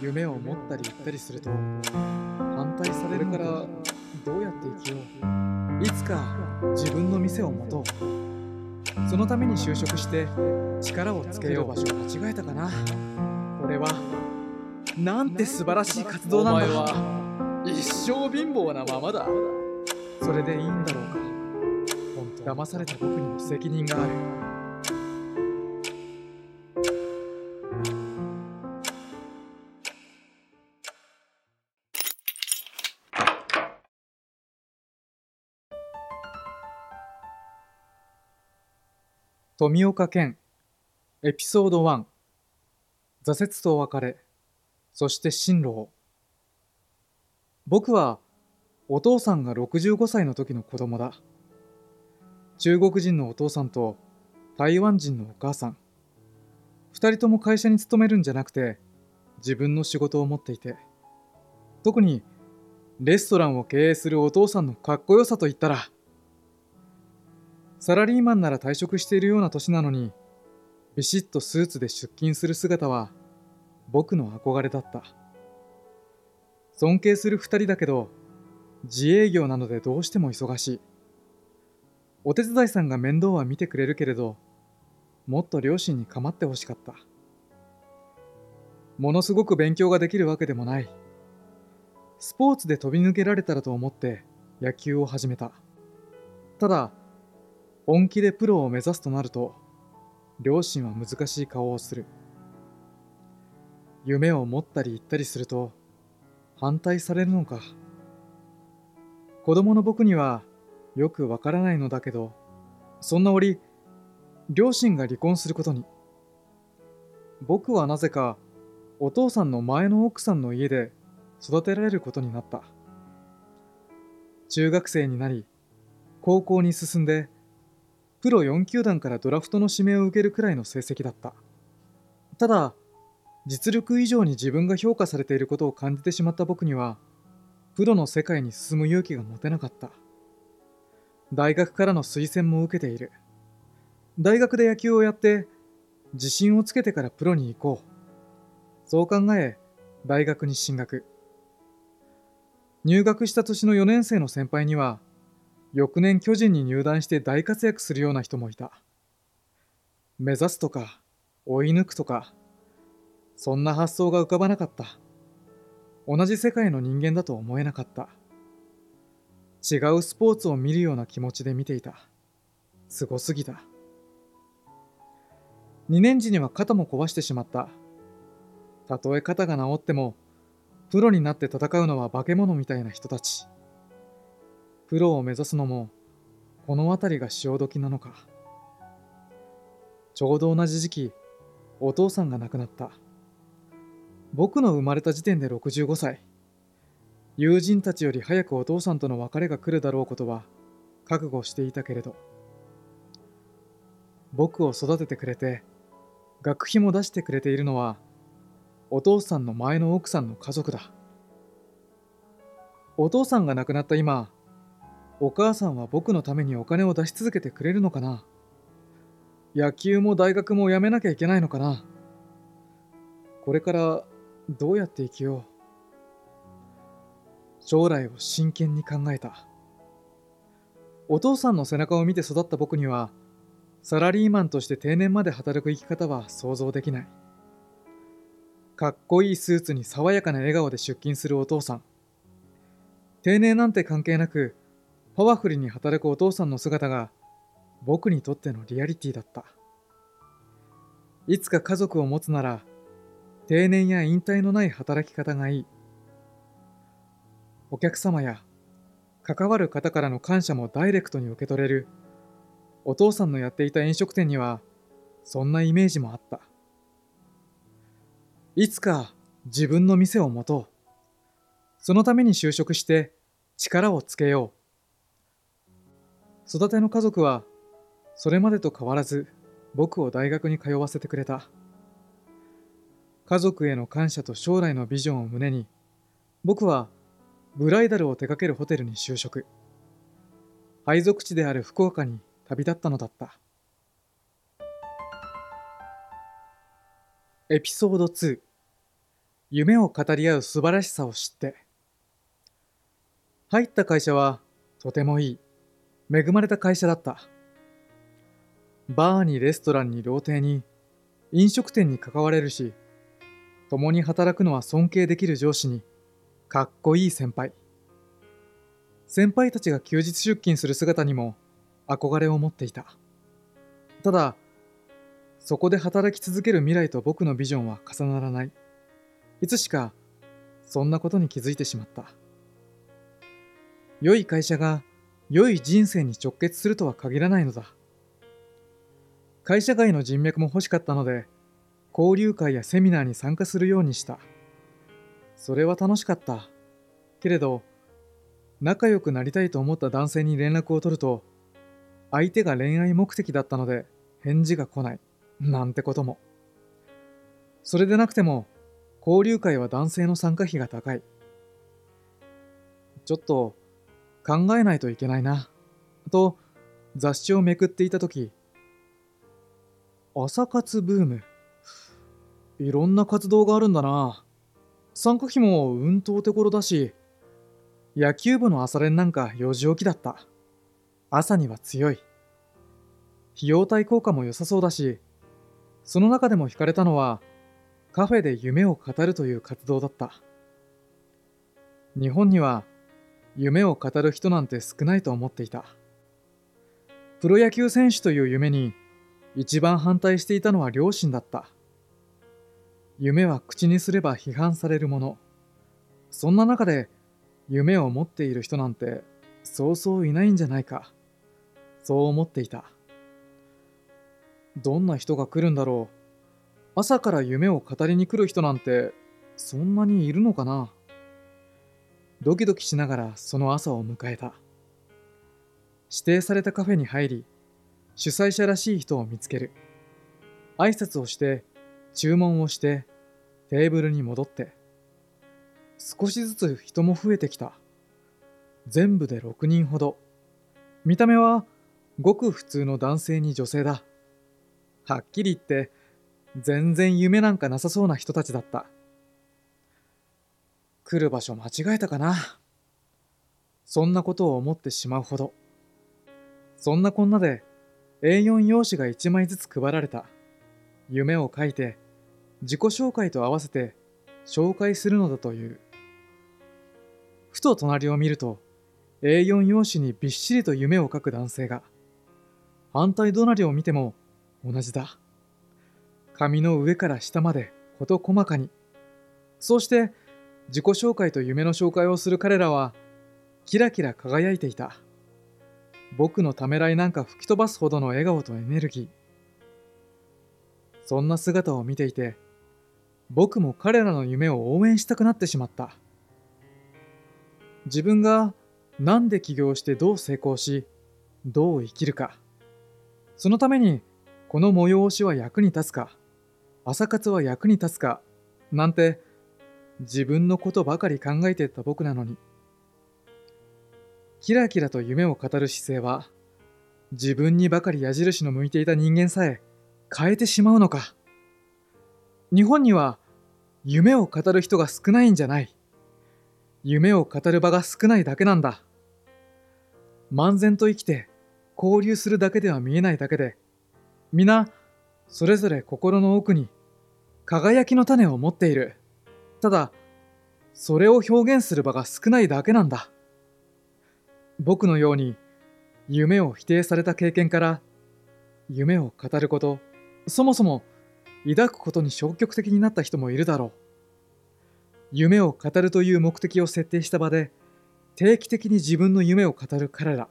夢を持ったり言ったりすると反対されるからどうやって生きよう。いつか自分の店を持とう。そのために就職して力をつけよう場所を間違えたかな。俺はなんて素晴らしい活動なんだ。お前は一生貧乏なままだ。それでいいんだろうか。騙された僕にも責任がある富岡健エピソード1挫折と別れそして進路僕はお父さんが65歳の時の子供だ。中国人のお父さんと台湾人のお母さん。二人とも会社に勤めるんじゃなくて自分の仕事を持っていて。特にレストランを経営するお父さんのかっこよさといったらサラリーマンなら退職しているような年なのにビシッとスーツで出勤する姿は僕の憧れだった。尊敬する二人だけど自営業なのでどうしても忙しい。お手伝いさんが面倒は見てくれるけれどもっと両親に構ってほしかった。ものすごく勉強ができるわけでもない。スポーツで飛び抜けられたらと思って野球を始めた。ただ本気でプロを目指すとなると両親は難しい顔をする。夢を持ったり言ったりすると反対されるのか。子供の僕にはよくわからないのだけどそんな折両親が離婚することに。僕はなぜかお父さんの前の奥さんの家で育てられることになった。中学生になり高校に進んでプロ4球団からドラフトの指名を受けるくらいの成績だった。ただ実力以上に自分が評価されていることを感じてしまった僕にはプロの世界に進む勇気が持てなかった。大学からの推薦も受けている。大学で野球をやって自信をつけてからプロに行こう。そう考え大学に進学。入学した年の4年生の先輩には翌年巨人に入団して大活躍するような人もいた。目指すとか追い抜くとかそんな発想が浮かばなかった。同じ世界の人間だと思えなかった。違うスポーツを見るような気持ちで見ていた。すごすぎた。2年時には肩も壊してしまった。たとえ肩が治ってもプロになって戦うのは化け物みたいな人たち。プロを目指すのもこの辺りが潮時なのか。ちょうど同じ時期お父さんが亡くなった。僕の生まれた時点で65歳。友人たちより早くお父さんとの別れが来るだろうことは覚悟していたけれど。僕を育ててくれて学費も出してくれているのはお父さんの前の奥さんの家族だ。お父さんが亡くなった今お母さんは僕のためにお金を出し続けてくれるのかな？野球も大学も辞めなきゃいけないのかな？これからどうやって生きよう？将来を真剣に考えた。お父さんの背中を見て育った僕にはサラリーマンとして定年まで働く生き方は想像できない。かっこいいスーツに爽やかな笑顔で出勤するお父さん。定年なんて関係なくパワフルに働くお父さんの姿が僕にとってのリアリティだった。いつか家族を持つなら定年や引退のない働き方がいい。お客様や関わる方からの感謝もダイレクトに受け取れる。お父さんのやっていた飲食店にはそんなイメージもあった。いつか自分の店を持とう。そのために就職して力をつけよう。育ての家族はそれまでと変わらず僕を大学に通わせてくれた。家族への感謝と将来のビジョンを胸に僕はブライダルを手掛けるホテルに就職。配属地である福岡に旅立ったのだった。エピソード2夢を語り合う素晴らしさを知って。入った会社はとてもいい。恵まれた会社だった。バーにレストランに料亭に飲食店に関われるし共に働くのは尊敬できる上司にかっこいい先輩。先輩たちが休日出勤する姿にも憧れを持っていた。ただそこで働き続ける未来と僕のビジョンは重ならない。いつしかそんなことに気づいてしまった。良い会社が良い人生に直結するとは限らないのだ。会社外の人脈も欲しかったので交流会やセミナーに参加するようにした。それは楽しかった。けれど仲良くなりたいと思った男性に連絡を取ると相手が恋愛目的だったので返事が来ない。なんてことも。それでなくても交流会は男性の参加費が高い。ちょっと考えないといけないな。と雑誌をめくっていた時朝活ブーム。いろんな活動があるんだな。参加費もうんとお手頃だし野球部の朝練なんか4時起きだった。朝には強い。費用対効果も良さそうだしその中でも惹かれたのはカフェで夢を語るという活動だった。日本には夢を語る人なんて少ないと思っていた。プロ野球選手という夢に一番反対していたのは両親だった。夢は口にすれば批判されるもの。そんな中で夢を持っている人なんてそうそういないんじゃないか。そう思っていた。どんな人が来るんだろう。朝から夢を語りに来る人なんてそんなにいるのかな。ドキドキしながらその朝を迎えた。指定されたカフェに入り主催者らしい人を見つける。挨拶をして注文をしてテーブルに戻って少しずつ人も増えてきた。全部で6人ほど。見た目はごく普通の男性に女性だ。はっきり言って全然夢なんかなさそうな人たちだった。来る場所間違えたかな？そんなことを思ってしまうほど。そんなこんなで A4 用紙が1枚ずつ配られた。夢を書いて自己紹介と合わせて紹介するのだという。ふと隣を見ると A4 用紙にびっしりと夢を書く男性が反対隣を見ても同じだ。紙の上から下まで事細かに。そうして自己紹介と夢の紹介をする彼らはキラキラ輝いていた。僕のためらいなんか吹き飛ばすほどの笑顔とエネルギー。そんな姿を見ていて僕も彼らの夢を応援したくなってしまった。自分が何で起業してどう成功しどう生きるか。そのためにこの催しは役に立つか朝活は役に立つかなんて自分のことばかり考えてた僕なのに。キラキラと夢を語る姿勢は自分にばかり矢印の向いていた人間さえ変えてしまうのか。日本には夢を語る人が少ないんじゃない。夢を語る場が少ないだけなんだ。漫然と生きて交流するだけでは見えないだけで皆、それぞれ心の奥に輝きの種を持っている。ただ、それを表現する場が少ないだけなんだ。僕のように夢を否定された経験から夢を語ること、そもそも抱くことに消極的になった人もいるだろう。夢を語るという目的を設定した場で定期的に自分の夢を語る彼ら。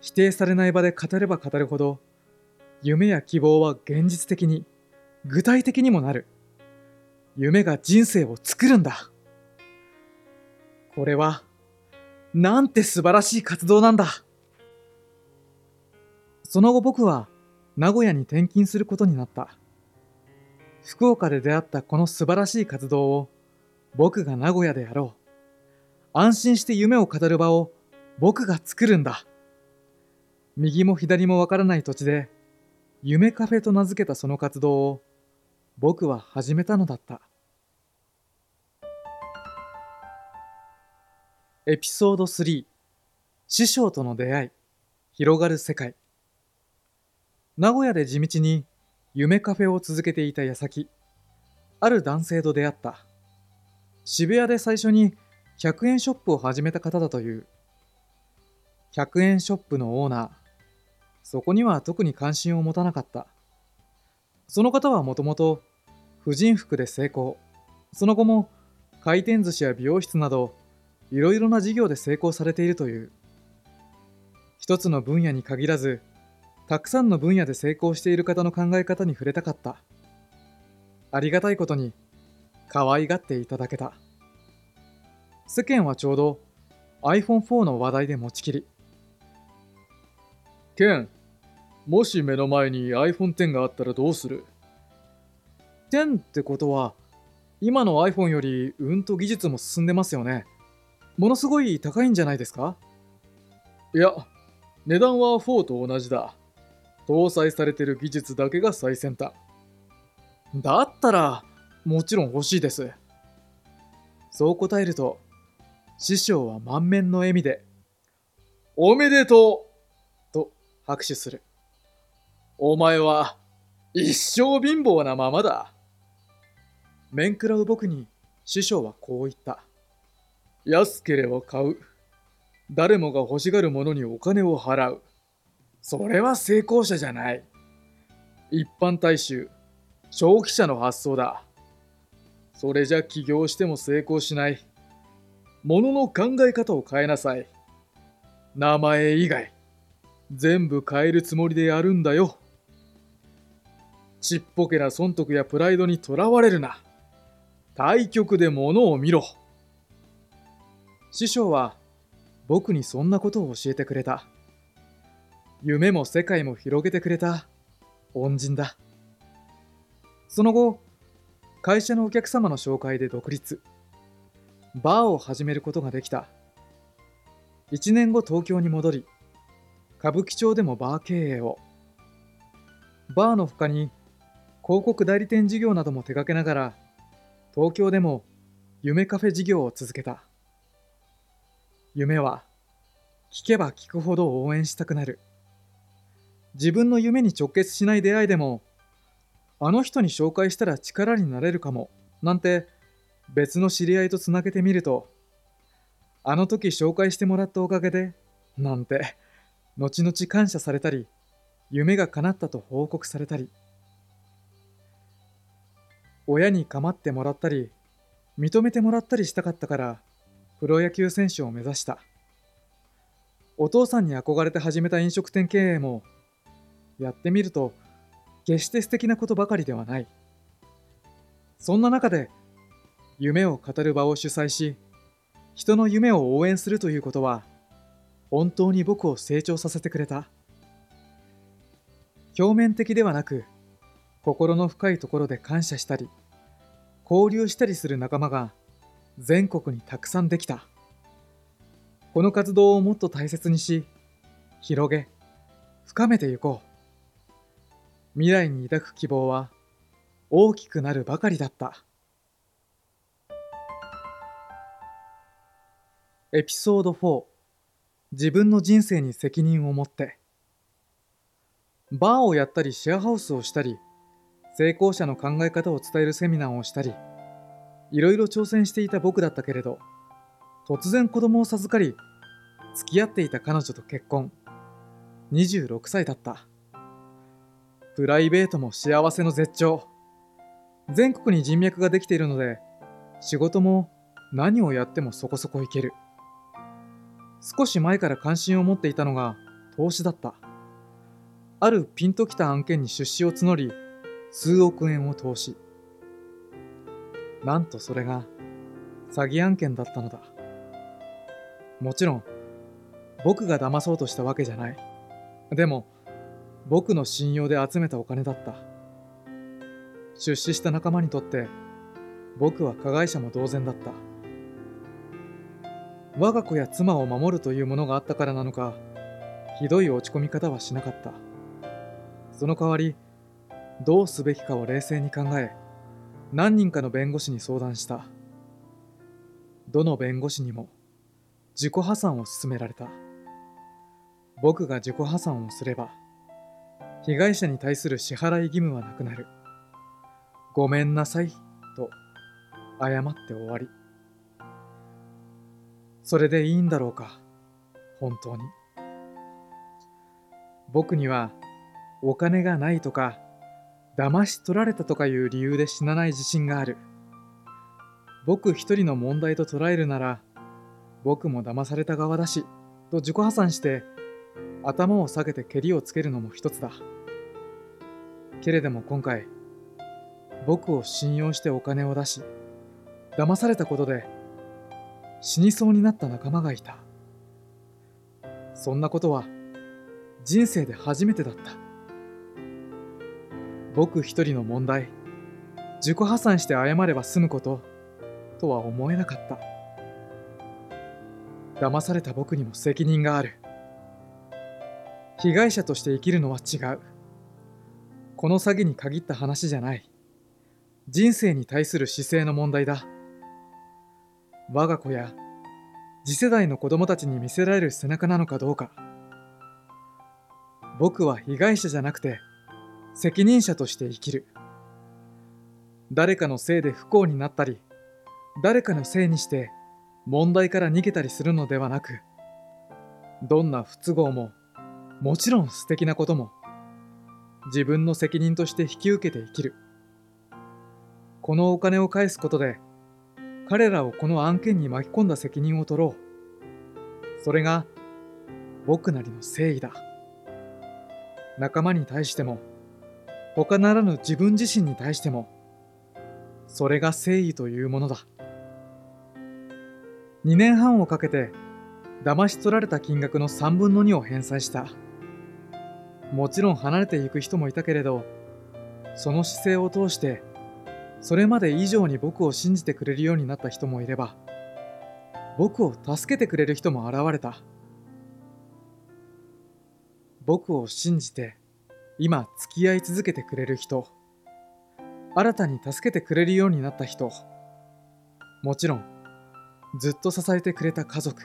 否定されない場で語れば語るほど夢や希望は現実的に、具体的にもなる。夢が人生を作るんだ。これは、なんて素晴らしい活動なんだ。その後僕は名古屋に転勤することになった。福岡で出会ったこの素晴らしい活動を僕が名古屋でやろう。安心して夢を語る場を僕が作るんだ。右も左もわからない土地で夢カフェと名付けたその活動を僕は始めたのだった。エピソード3師匠との出会い広がる世界。名古屋で地道に夢カフェを続けていた矢先ある男性と出会った。渋谷で最初に100円ショップを始めた方だという。100円ショップのオーナー。そこには特に関心を持たなかった。その方はもともと婦人服で成功。その後も回転寿司や美容室などいろいろな事業で成功されているという。一つの分野に限らずたくさんの分野で成功している方の考え方に触れたかった。ありがたいことに可愛がっていただけた。世間はちょうど iPhone4 の話題で持ちきり。ケン、もし目の前に iPhone X があったらどうする？10ってことは今の iPhone よりうんと技術も進んでますよね。ものすごい高いんじゃないですか？いや、値段は4と同じだ。搭載されてる技術だけが最先端。だったらもちろん欲しいです。そう答えると師匠は満面の笑みでおめでとう！と拍手する。お前は一生貧乏なままだ面食らう僕に師匠はこう言った。安ければ買う。誰もが欲しがるものにお金を払う。それは成功者じゃない。一般大衆消費者の発想だ。それじゃ起業しても成功しない。ものの考え方を変えなさい。名前以外全部変えるつもりでやるんだよ。ちっぽけな損得やプライドにとらわれるな。対局でものを見ろ。師匠は僕にそんなことを教えてくれた。夢も世界も広げてくれた。恩人だ。その後会社のお客様の紹介で独立。バーを始めることができた。1年後東京に戻り歌舞伎町でもバー経営を。バーの他に広告代理店事業なども手掛けながら東京でも夢カフェ事業を続けた。夢は聞けば聞くほど応援したくなる。自分の夢に直結しない出会いでもあの人に紹介したら力になれるかもなんて別の知り合いとつなげてみるとあの時紹介してもらったおかげでなんて後々感謝されたり夢が叶ったと報告されたり。親に構ってもらったり認めてもらったりしたかったからプロ野球選手を目指した。お父さんに憧れて始めた飲食店経営もやってみると決して素敵なことばかりではない。そんな中で夢を語る場を主催し人の夢を応援するということは本当に僕を成長させてくれた。表面的ではなく心の深いところで感謝したり交流したりする仲間が全国にたくさんできた。この活動をもっと大切にし広げ深めていこう。未来に抱く希望は大きくなるばかりだった。エピソード4自分の人生に責任を持って。バーをやったりシェアハウスをしたり成功者の考え方を伝えるセミナーをしたりいろいろ挑戦していた僕だったけれど突然子供を授かり付き合っていた彼女と結婚。26歳だった。プライベートも幸せの絶頂。全国に人脈ができているので仕事も何をやってもそこそこいける。少し前から関心を持っていたのが投資だった。あるピンときた案件に出資を募り数億円を投資。なんとそれが詐欺案件だったのだ。もちろん僕が騙そうとしたわけじゃない。でも僕の信用で集めたお金だった。出資した仲間にとって僕は加害者も同然だった。我が子や妻を守るというものがあったからなのかひどい落ち込み方はしなかった。その代わりどうすべきかを冷静に考え何人かの弁護士に相談したどの弁護士にも自己破産を勧められた。僕が自己破産をすれば、被害者に対する支払い義務はなくなる。ごめんなさい、と謝って終わり。それでいいんだろうか、本当に。僕にはお金がないとか、騙し取られたとかいう理由で死なない自信がある。僕一人の問題と捉えるなら、僕も騙された側だし、と自己破産して頭を下げてけりをつけるのも一つだ。けれども今回、僕を信用してお金を出し、騙されたことで死にそうになった仲間がいた。そんなことは人生で初めてだった。僕一人の問題、自己破産して謝れば済むこととは思えなかった。騙された僕にも責任がある。被害者として生きるのは違う。この詐欺に限った話じゃない。人生に対する姿勢の問題だ。我が子や次世代の子供たちに見せられる背中なのかどうか。僕は被害者じゃなくて責任者として生きる。誰かのせいで不幸になったり、誰かのせいにして問題から逃げたりするのではなく、どんな不都合ももちろん素敵なことも自分の責任として引き受けて生きる。このお金を返すことで彼らをこの案件に巻き込んだ責任を取ろう。それが僕なりの誠意だ。仲間に対しても他ならぬ自分自身に対してもそれが誠意というものだ。2年半をかけて騙し取られた金額の3分の2を返済した。もちろん離れていく人もいたけれど、その姿勢を通して、それまで以上に僕を信じてくれるようになった人もいれば、僕を助けてくれる人も現れた。僕を信じて、今付き合い続けてくれる人、新たに助けてくれるようになった人、もちろん、ずっと支えてくれた家族、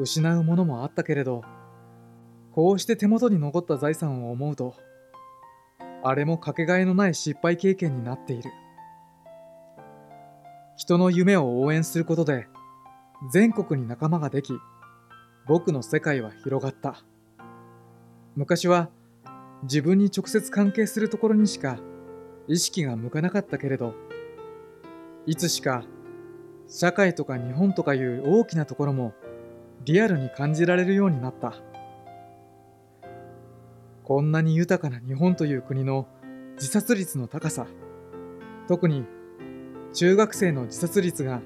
失うものもあったけれど、こうして手元に残った財産を思うと、あれもかけがえのない失敗経験になっている。人の夢を応援することで、全国に仲間ができ、僕の世界は広がった。昔は自分に直接関係するところにしか意識が向かなかったけれど、いつしか社会とか日本とかいう大きなところもリアルに感じられるようになった。こんなに豊かな日本という国の自殺率の高さ、特に中学生の自殺率が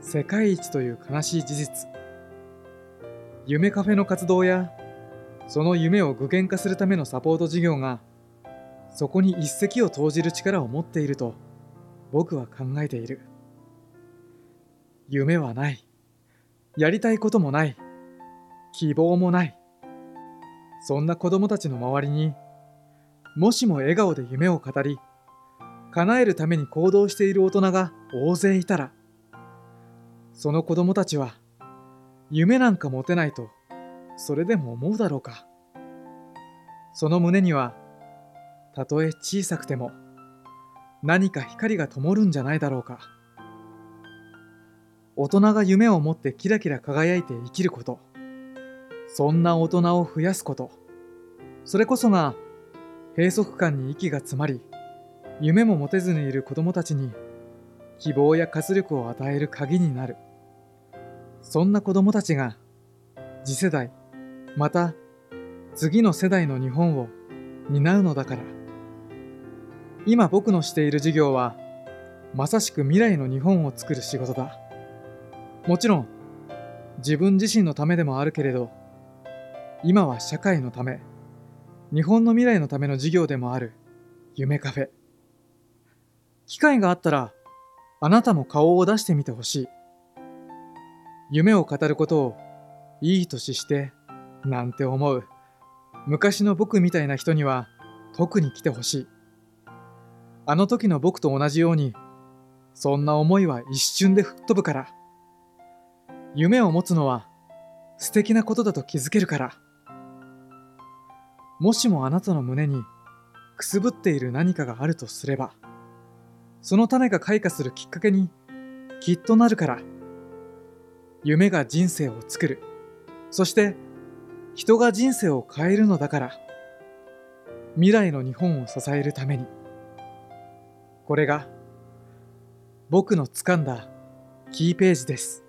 世界一という悲しい事実。夢カフェの活動や、その夢を具現化するためのサポート事業が、そこに一石を投じる力を持っていると僕は考えている。夢はない。やりたいこともない。希望もない。そんな子供たちの周りに、もしも笑顔で夢を語り、叶えるために行動している大人が大勢いたら、その子供たちは、夢なんか持てないと、それでも思うだろうか。その胸には、たとえ小さくても、何か光が灯るんじゃないだろうか。大人が夢を持ってキラキラ輝いて生きること。そんな大人を増やすこと。それこそが閉塞感に息が詰まり、夢も持てずにいる子供たちに希望や活力を与える鍵になる。そんな子供たちが次世代、また次の世代の日本を担うのだから。今僕のしている授業はまさしく未来の日本を作る仕事だ。もちろん自分自身のためでもあるけれど、今は社会のため、日本の未来のための事業でもある夢カフェ。機会があったら、あなたも顔を出してみてほしい。夢を語ることをいい年して、なんて思う。昔の僕みたいな人には特に来てほしい。あの時の僕と同じように、そんな思いは一瞬で吹っ飛ぶから。夢を持つのは素敵なことだと気づけるから。もしもあなたの胸にくすぶっている何かがあるとすれば、その種が開花するきっかけにきっとなるから。夢が人生を作る。そして人が人生を変えるのだから。未来の日本を支えるために。これが僕の掴んだキーページです。